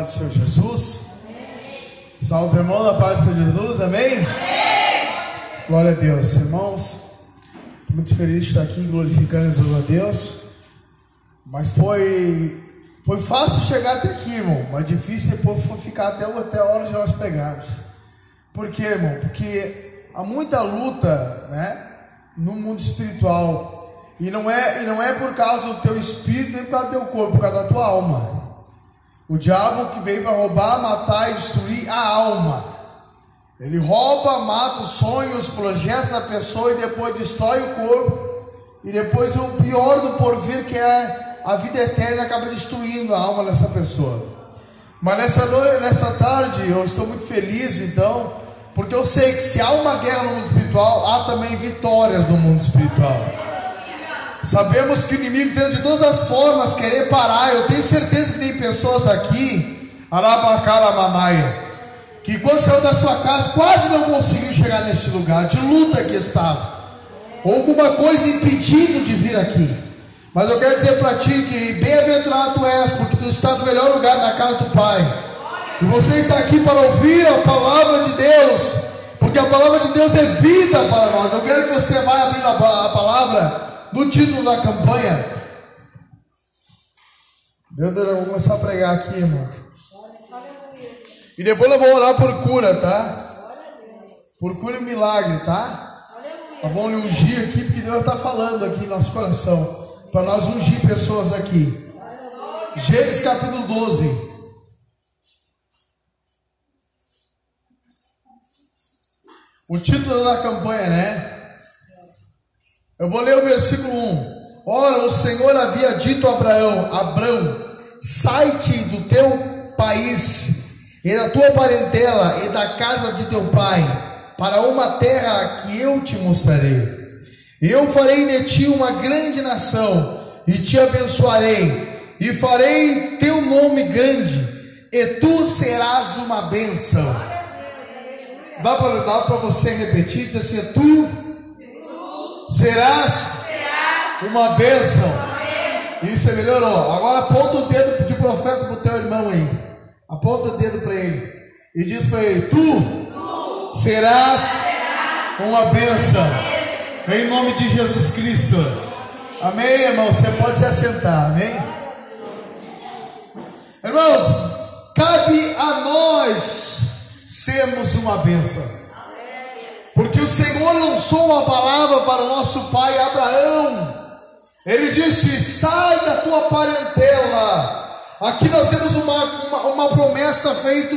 do Senhor Jesus. Salve os irmãos da paz do Senhor Jesus, amém? amém? Glória a Deus, irmãos. Muito feliz de estar aqui glorificando a Deus. Mas foi, foi fácil chegar até aqui, irmão. Mas difícil depois foi ficar até, até a hora de nós pregarmos. Por quê, irmão? Porque há muita luta, né? No mundo espiritual. E não é, e não é por causa do teu espírito, nem por causa do teu corpo, por causa da tua alma. O diabo que veio para roubar, matar e destruir a alma. Ele rouba, mata os sonhos, os projetos da pessoa e depois destrói o corpo. E depois o pior do porvir, que é a vida eterna, acaba destruindo a alma dessa pessoa. Mas nessa, noite, nessa tarde eu estou muito feliz, então, porque eu sei que se há uma guerra no mundo espiritual, há também vitórias no mundo espiritual. Sabemos que o inimigo tenta de todas as formas querer parar. Eu tenho certeza que tem pessoas aqui, Arabacaramanaia, que quando saiu da sua casa quase não conseguiu chegar neste lugar, de luta que estava, ou alguma coisa impedindo de vir aqui. Mas eu quero dizer para ti que bem-aventurado tu és, porque tu está no melhor lugar na casa do Pai. E você está aqui para ouvir a palavra de Deus, porque a palavra de Deus é vida para nós. Eu quero que você vá abrir a palavra no título da campanha. Meu Deus, eu vou começar a pregar aqui, irmão. E depois eu vou orar por cura, tá? Por cura e milagre, tá? Nós vamos ungir aqui, porque Deus está falando aqui no nosso coração. Para nós ungir pessoas aqui. Gênesis capítulo 12. O título da campanha, né? Eu vou ler o versículo 1. Ora, o Senhor havia dito a Abraão: Abraão, sai-te do teu país e da tua parentela e da casa de teu pai, para uma terra que eu te mostrarei. Eu farei de ti uma grande nação e te abençoarei, e farei teu nome grande, e tu serás uma bênção. Dá para você repetir? Diz assim: Tu serás uma bênção. Isso melhorou. Agora aponta o dedo de profeta para o teu irmão aí. Aponta o dedo para ele. E diz para ele: Tu serás uma bênção. Em nome de Jesus Cristo. Amém, irmão? Você pode se assentar. Amém? Irmãos, cabe a nós sermos uma bênção. Porque o Senhor lançou uma palavra para o nosso pai Abraão. Ele disse: sai da tua parentela. Aqui nós temos uma, uma, uma promessa feita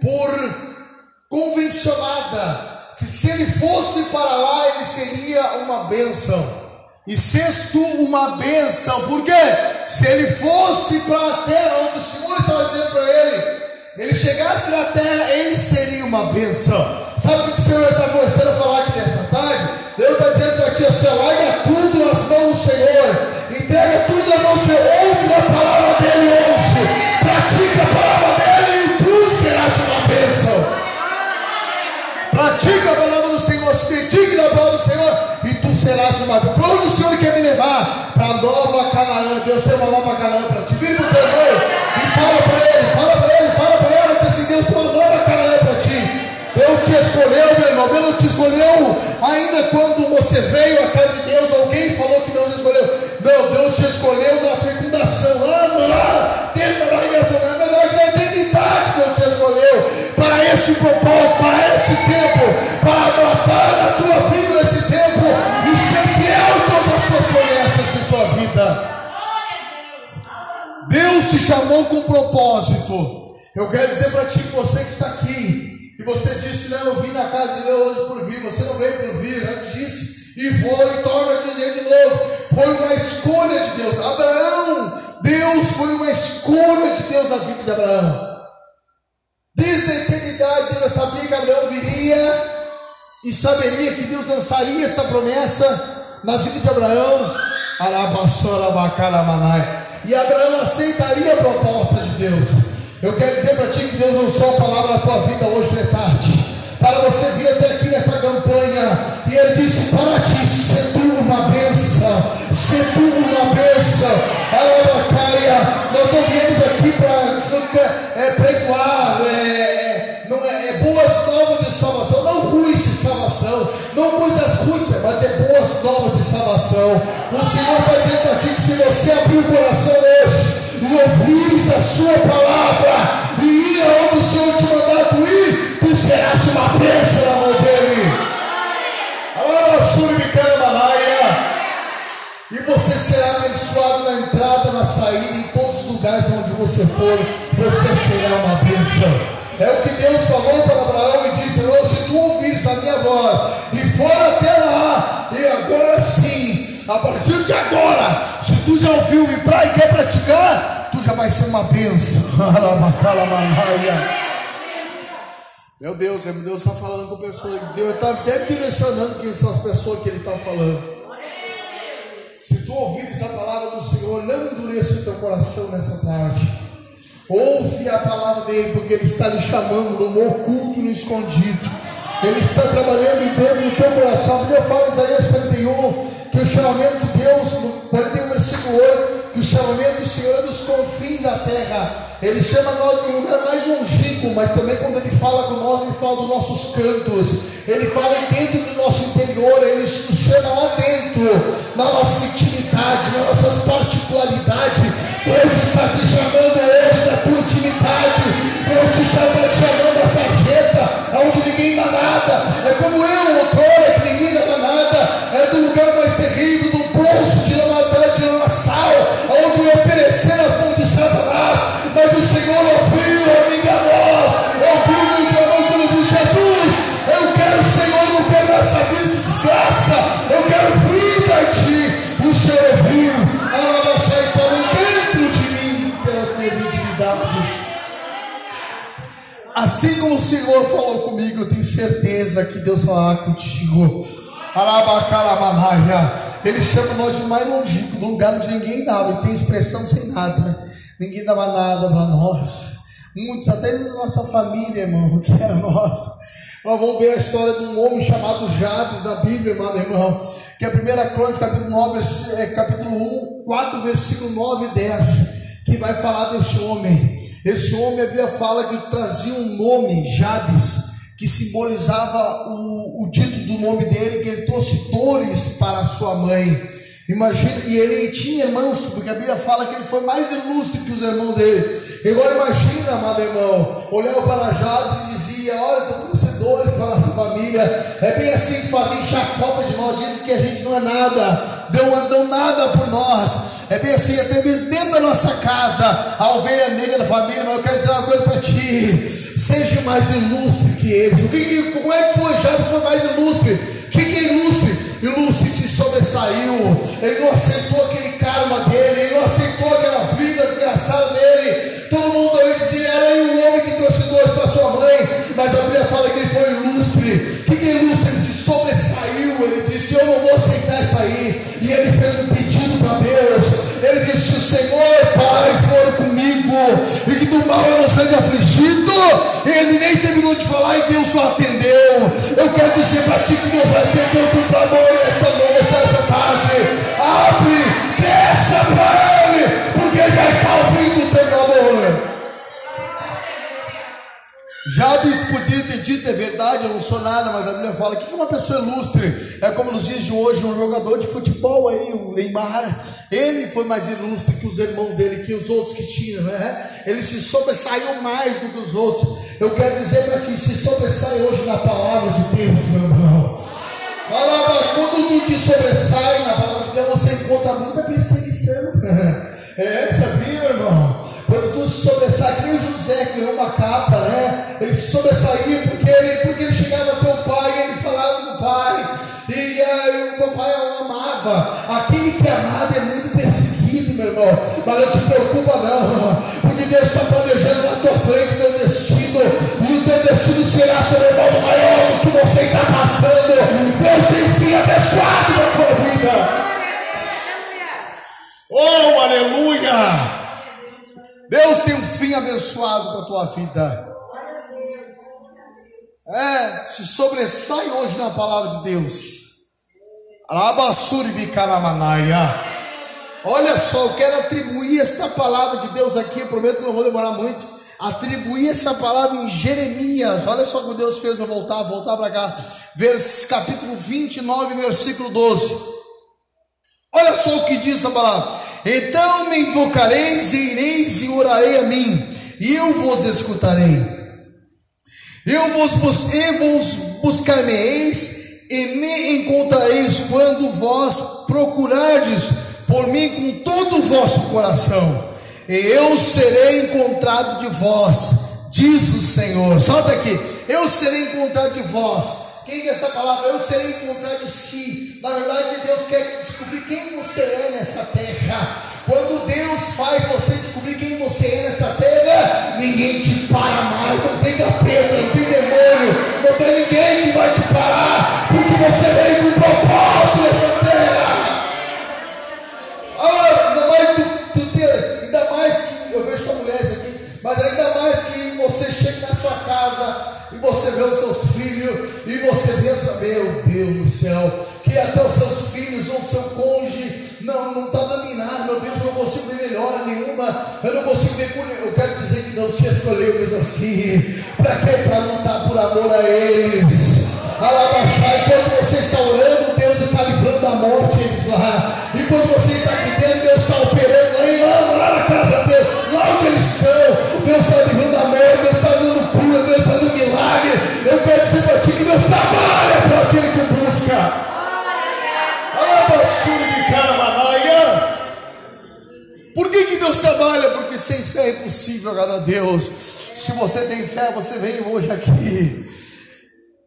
por convencionada. Que se ele fosse para lá, ele seria uma bênção. E sexto, uma bênção. Por quê? Se ele fosse para a terra onde o Senhor estava dizendo para ele, ele chegasse na terra, ele seria uma bênção. Sabe o que o Senhor está começando a falar aqui nessa tarde? Deus está dizendo para ti, você larga tudo nas mãos do Senhor, entrega tudo nas mãos do Senhor, ouve a palavra dele hoje, pratica a palavra dele e tu serás uma bênção. Pratica a palavra do Senhor, se dedique na palavra do Senhor e tu serás uma bênção. Para onde o Senhor quer me levar? Para a nova Canaã. Deus tem uma nova Canaã para ti. Vira para o teu fala para ele, fala para ele, fala para ele, diz assim, Deus tem uma nova Canaã para ti. Deus te escolheu, meu irmão. Deus não te escolheu ainda quando você veio à casa de Deus. Alguém falou que Deus escolheu. Não, Deus te escolheu na fecundação. Ama, tenta lá Na verdade, na eternidade Deus te escolheu para esse propósito, para esse tempo, para matar te chamou com propósito. Eu quero dizer para ti, você que está aqui, e você disse, não, eu vim na casa de Deus hoje por vir. Você não veio por vir, antes disse, e vou e torna a dizer de novo. Foi uma escolha de Deus. Abraão, Deus foi uma escolha de Deus na vida de Abraão. Desde a eternidade, Deus sabia que Abraão viria e saberia que Deus lançaria esta promessa na vida de Abraão. E Abraão aceitaria a proposta de Deus. Eu quero dizer para ti que Deus lançou a palavra na tua vida hoje de tarde. Para você vir até aqui nessa campanha. E Ele disse para ti: se tu uma bênção, se tu uma bênção. Alabacaia, nós não viemos aqui para é pregoar, é, é, não é, é, boas novas de salvação, não ruins de salvação, não coisas mas é boas novas de salvação. O Senhor vai dizer para ti que se você abrir o coração hoje e ouvires a sua palavra e ir aonde o Senhor te mandado ir, tu serás uma bênção na mão dele. E você será abençoado na entrada, na saída, em todos os lugares onde você for, você será uma bênção. É o que Deus falou para Abraão e disse: se tu ouvires a minha voz e for até lá, e agora sim, a partir de agora, se tu já ouviu para e quer praticar, tu já vai ser uma bênção. Meu Deus, é, Deus está falando com pessoas. Deus está até direcionando quem são as pessoas que Ele está falando. Se tu ouvires a palavra do Senhor, não endureça o teu coração nessa tarde. Ouve a palavra dele, porque ele está lhe chamando no oculto, no escondido. Ele está trabalhando dentro do teu coração. Bíblia fala em Isaías 31 que o chamamento de Deus, no 41 versículo 8, que o chamamento do Senhor é dos confins da terra. Ele chama nós de um lugar mais longínquo, mas também quando ele fala com nós, ele fala dos nossos cantos, ele fala dentro do nosso interior, ele nos chama lá dentro, na nossa intimidade, nas nossas particularidades. Deus está te chamando hoje na tua intimidade, Deus está te chamando a sarjeta, onde ninguém dá nada. É como eu, outrora, que ninguém dá nada, é do lugar de Satanás mas o Senhor ouviu a minha voz, ouviu o clamor quando Jesus. Eu quero, Senhor, não quero essa vida de desgraça, eu quero vida em Ti. O Senhor ouviu, Arabaxá e falou dentro de mim, pelas minhas intimidades. Assim como o Senhor falou comigo, eu tenho certeza que Deus falará contigo. Ele chama nós de mais longínquo, do lugar onde ninguém dava, sem expressão, sem nada ninguém dava nada para nós. Muitos, até na nossa família, irmão, que era nosso. Nós vamos ver a história de um homem chamado Jabes na Bíblia, irmão, irmão. Que é a primeira crônica, capítulo 9, é, capítulo 1, 4, versículo 9 e 10. Que vai falar desse homem. Esse homem, a Bíblia fala que trazia um nome, Jabes, que simbolizava o, o dito do nome dele, que ele trouxe dores para sua mãe. Imagina, e ele tinha irmãos, porque a Bíblia fala que ele foi mais ilustre que os irmãos dele. Agora imagina, amado irmão, olhava para Jades e dizia, olha, estou torcedores para nossa família. É bem assim que fazem chacota de nós, dizem que a gente não é nada, não dão nada por nós. É bem assim, até mesmo dentro da nossa casa, a ovelha negra da família, mas eu quero dizer uma coisa para ti, seja mais ilustre que eles. O que, como é que foi? Jabes foi mais ilustre. O que, que é ilustre? E Lúcio se sobressaiu. Ele não aceitou aquele karma dele, ele não aceitou aquela vida desgraçada dele. Todo mundo dizia, era um homem que trouxe dores para sua mãe, mas a Bíblia fala que ele foi ilustre. O que, é ilustre? Ele se sobressaiu, ele disse, eu não vou aceitar isso aí. E ele fez um pedido para Deus. Ele disse, o Senhor, Pai, for comigo, e que do mal eu não seja afligido. Ele nem terminou de falar e Deus só atendeu. Eu quero dizer para ti que Deus vai atender o teu clamor nessa noite, nessa tarde. Abre, Jabes podia ter dito, é verdade, eu não sou nada, mas a Bíblia fala que uma pessoa ilustre é como nos dias de hoje, um jogador de futebol aí, o Neymar, ele foi mais ilustre que os irmãos dele, que os outros que tinham, né? Ele se sobressaiu mais do que os outros. Eu quero dizer para ti, se sobressai hoje na palavra de Deus, meu irmão. Quando tu te sobressai na palavra de Deus, você encontra muita perseguição. É, sabia, irmão? Quando tu sobressai, que José ganhou uma capa, né? Ele sobressaía porque ele, porque ele chegava até o pai e ele falava com o pai. E aí, o papai o amava. Aquele que é amado é muito perseguido, meu irmão. Mas não te preocupa, não. Porque Deus está planejando na tua frente o teu destino. E o teu destino será sobremodo maior do que você está passando. Deus tem fim abençoado na tua vida. Oh, aleluia! Deus tem um fim abençoado para a tua vida. É, se sobressai hoje na palavra de Deus. Olha só, eu quero atribuir esta palavra de Deus aqui, prometo que não vou demorar muito. atribuir essa palavra em Jeremias. Olha só o que Deus fez eu voltar, voltar para cá. Vers, capítulo 29, versículo 12. Olha só o que diz a palavra. Então me invocareis e ireis e orarei a mim, e eu vos escutarei. Eu vos, bus eu vos buscareis e me encontrareis quando vós procurardes por mim com todo o vosso coração, e eu serei encontrado de vós, diz o Senhor. Solta aqui, eu serei encontrado de vós. Quem é essa palavra? Eu serei encontrado de si. Na verdade, Deus quer descobrir quem você é nessa terra. Quando Deus faz você descobrir quem você é nessa terra, ninguém te para e você pensa, meu Deus do céu, que até os seus filhos ou seu cônjuge não está nada, meu Deus, eu não consigo ver melhora nenhuma, eu não consigo ver, eu quero dizer que Deus te escolheu mesmo assim, para quê? Para lutar por amor a eles. Alabaxar, enquanto você está orando, é impossível agradar a Deus. Se você tem fé, você vem hoje aqui.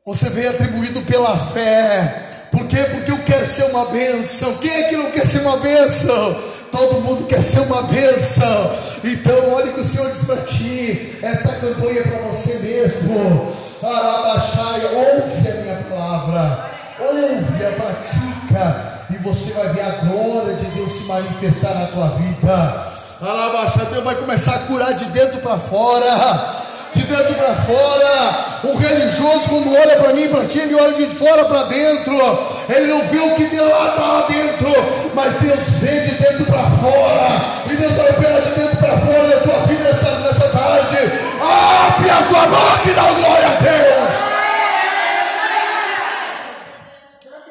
Você vem atribuído pela fé. Por quê? Porque eu quero ser uma bênção. Quem é que não quer ser uma bênção? Todo mundo quer ser uma bênção. Então, olha o que o Senhor diz para ti. Esta campanha é para você mesmo. Arabaxai, ouve a minha palavra. Ouve, a pratica e você vai ver a glória de Deus se manifestar na tua vida. Deus vai começar a curar de dentro para fora. De dentro para fora, o religioso, quando olha para mim para ti, ele olha de fora para dentro. Ele não vê o que de lá está lá dentro, mas Deus vê de dentro para fora. E Deus vai operar de dentro para fora na tua vida nessa, nessa tarde. Abre a tua boca e dá glória a Deus.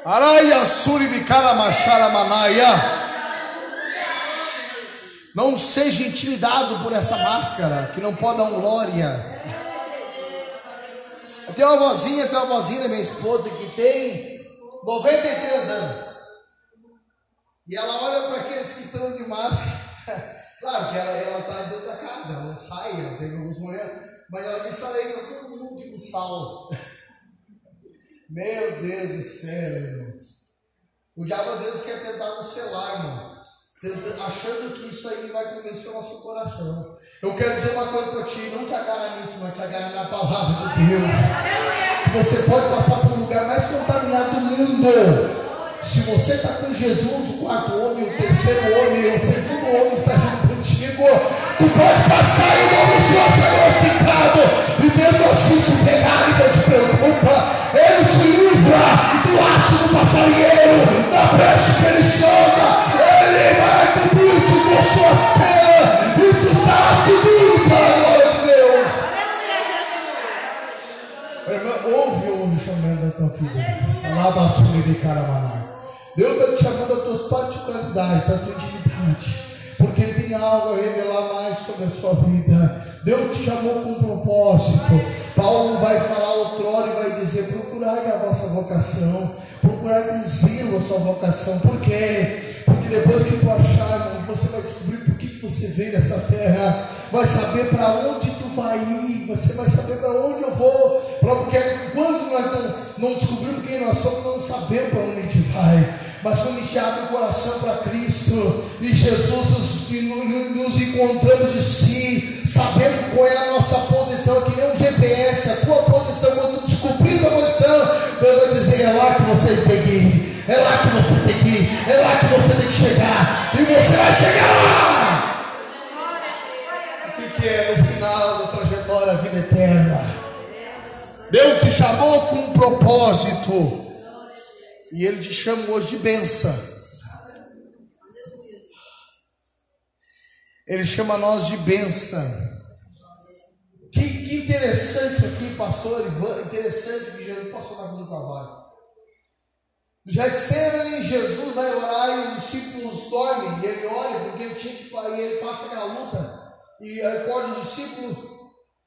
Araia suribicala machara manaia. Não seja intimidado por essa máscara que não pode dar um glória. Tem uma vozinha, tem uma vozinha da minha esposa que tem 93 anos. E ela olha para aqueles que estão de máscara. Claro que ela está dentro da casa, ela não sai, ela tem alguns momentos. Mas ela me falei, está todo mundo com sal. Meu Deus do céu, irmão. O diabo às vezes quer tentar nos selar, irmão. Achando que isso aí vai convencer o nosso coração. Eu quero dizer uma coisa para ti: não te agarra nisso, mas te agarra na palavra de Deus. Você pode passar por um lugar mais contaminado do mundo. Se você está com Jesus, o quarto homem, o terceiro homem, o segundo homem está junto contigo, tu pode passar e o nome do Senhor ser glorificado. E mesmo assim, se pegarem, não te preocupa. Ele te livra do ácido passarinheiro, da peste perniciosa. Ele vai cobrir-te com suas penas e tu estarás seguro para a glória de Deus. Irmã, ouve o chamamento da tua filha. Alaba de Caramaná. Deus está te chamando as tuas particularidades, a tua intimidade. Porque Ele tem algo a revelar mais sobre a sua vida. Deus te chamou com um propósito. Paulo vai falar outrora e vai dizer: procurai a vossa vocação, procurai com a sua vocação. Por quê? Depois que tu achar, irmão, você vai descobrir por que você veio nessa terra, vai saber para onde tu vai ir, você vai saber para onde eu vou. Porque quando nós não, não descobrimos quem nós somos, não sabemos para onde a gente vai. Mas quando a gente abre o coração para Cristo e Jesus nos, nos encontramos de si, sabendo qual é a nossa posição, que nem um GPS, a tua posição, quando descobrir a posição, Deus vai dizer: é lá que você tem que ir, é lá que você tem que ir, é lá que você tem que chegar, e você vai chegar lá. O que é no final da trajetória a vida eterna? Deus te chamou com um propósito. E Ele te chama hoje de benção. Ele chama nós de benção. interessante isso aqui, pastor Ivan, interessante que Jesus passou na cruz do Calvário. Já disseram Jesus vai orar e os discípulos dormem, e ele ora porque ele tinha que e ele passa aquela luta, e acorda os discípulos,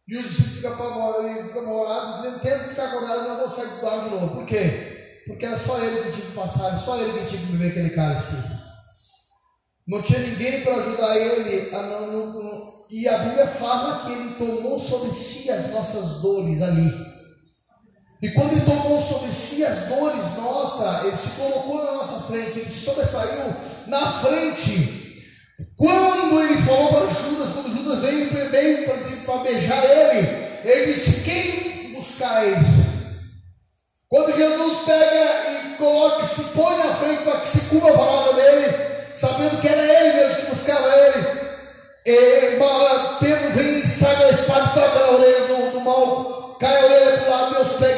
e os discípulos ficam apavorados, ficam apavorados, que ficar acordados, não conseguem dormir de novo. Por quê? Porque era só ele que tinha que passar, só ele que tinha que beber aquele cálice. Não tinha ninguém para ajudar ele a não, não, não, e a Bíblia fala que ele tomou sobre si as nossas dores ali. E quando ele tomou sobre si as dores nossa, ele se colocou na nossa frente, ele sobressaiu na frente. Quando ele falou para Judas, quando Judas veio, veio para beijar ele, ele disse: Quem buscar eles? Quando Jesus pega e coloca, se põe na frente para que se cumpra a palavra dele, sabendo que era ele mesmo que buscava ele, e Pedro vem e sai da espada toca na orelha do, do mal cai a orelha para o lado, Deus pega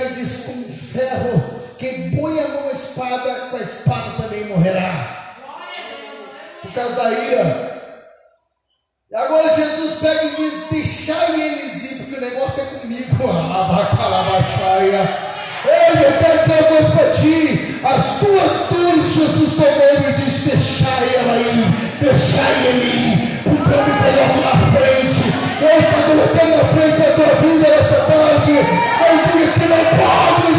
causa da ira. E agora Jesus pega e diz: deixai eles ir, porque o negócio é comigo. Ei, eu quero dizer uma coisa para ti. As tuas dores, Jesus tomou e disse: deixai ela ir, deixai ele ir, porque eu me coloco na frente. Deus está colocando na frente a tua vida nessa tarde. Eu digo que não pode,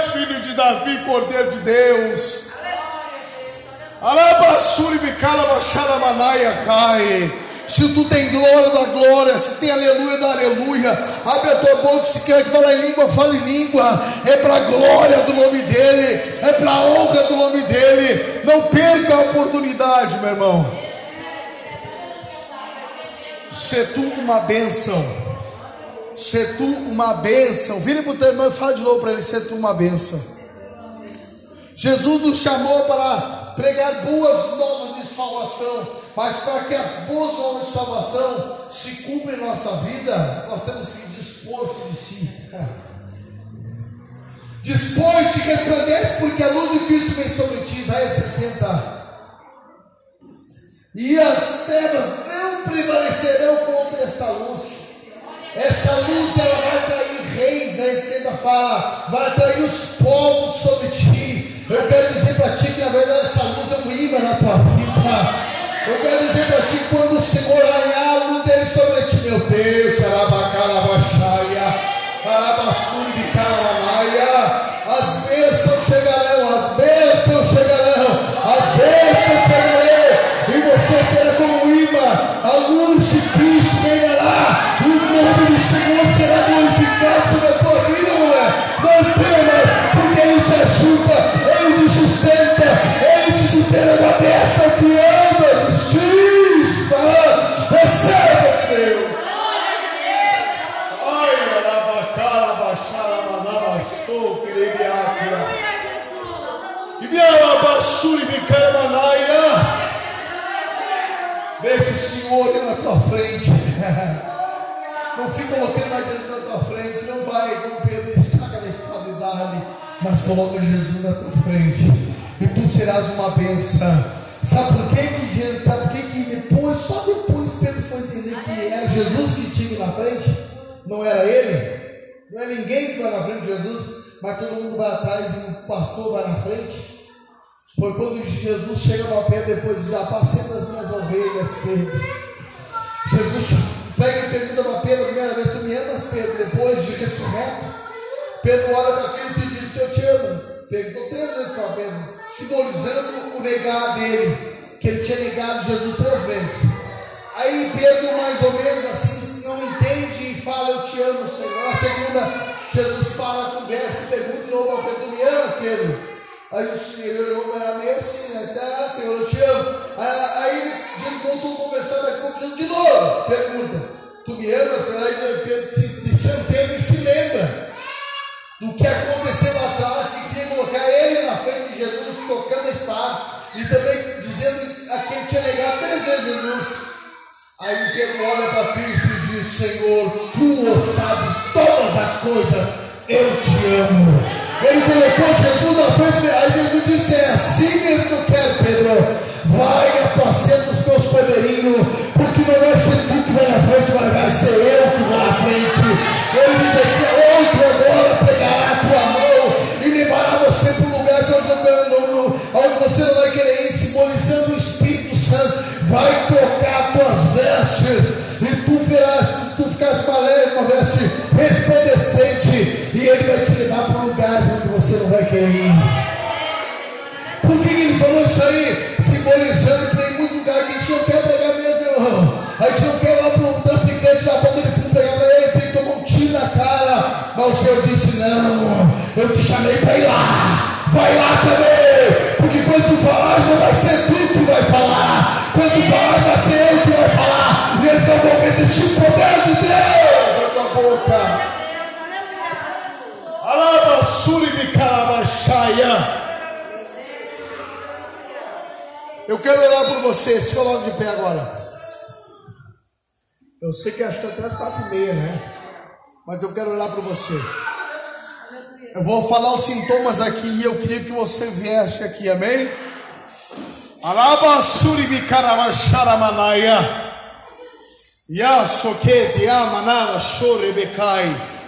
Deus, filho de Davi, Cordeiro de Deus. Se tu tem glória da glória, se tem aleluia da aleluia, abre a tua boca, se quer que fale em língua, fale em língua. É para a glória do nome dEle, é para a honra do nome dEle. Não perca a oportunidade, meu irmão. Se tu uma bênção. Se tu uma bênção. Vire para o teu irmão e fala de novo para ele: Se tu uma bênção. Jesus nos chamou para pregar boas novas de salvação mas para que as boas obras de salvação se cumpram em nossa vida, nós temos que dispor-se de si. Dispõe-te, resplandece, porque a luz de Cristo vem sobre ti. Isaías 60. E as trevas não prevalecerão contra essa luz. Essa luz ela vai atrair reis, a 60 fala, vai atrair os povos sobre ti. Eu quero dizer para ti que na verdade essa luz é um imã na tua vida. Eu quero dizer para ti, quando o Senhor arranhar a luz dele sobre ti, meu Deus, Arabacarabaxaia, de Caramanaia, as bênçãos Mas coloca Jesus na tua frente. E tu serás uma benção. Sabe por quê? que, sabe por quê? que depois, só depois Pedro foi entender que era Jesus que tinha na frente, não era ele, não é ninguém que vai na frente de Jesus, mas todo mundo vai atrás e o pastor vai na frente. Foi quando Jesus chega para Pedro depois diz: Apacenta as minhas ovelhas, Pedro. Jesus pega e pergunta para Pedro a primeira vez: Tu me amas, Pedro? Depois de ressurreto, Pedro olha para Cristo e diz: Eu te amo. Perguntou três vezes para Pedro simbolizando o negar dele, que ele tinha negado Jesus três vezes. Aí Pedro, mais ou menos assim, não entende e fala: Eu te amo, Senhor. Na segunda, Jesus para a conversa e pergunta de novo ao Pedro: Me ama, Pedro? Aí o Senhor olhou para mim assim, né? Disse, ah, Senhor, eu te amo. Aí Jesus voltou conversando aqui com Jesus de novo. Pergunta: Tu me amas? Aí Pedro se, se, Pedro se lembra do que aconteceu lá atrás, que queria colocar ele na frente de Jesus, tocando a espada, e também dizendo a quem tinha negado três vezes Jesus. Aí Pedro olha para Cristo e diz: Senhor, tu sabes todas as coisas, eu te amo. Ele colocou Jesus na frente, aí Jesus disse: É assim mesmo que eu quero, Pedro. Vai capacete dos teus poderinhos, porque não vai ser tu que vai na frente, mas te chamei para ir lá. Vai lá também. Porque quando tu falar, já vai ser tu que vai falar. Quando tu falar, vai ser eu que vai falar. E eles não vão resistir o poder de Deus na tua boca. Eu quero orar por você. Se coloque de pé agora. Eu sei que acho que até as quatro e meia, né? Mas eu quero orar por você. Eu vou falar os sintomas aqui e eu queria que você viesse aqui, amém? Alabasuri bikaramasharamanaya. Yasokete amanava shorebecai.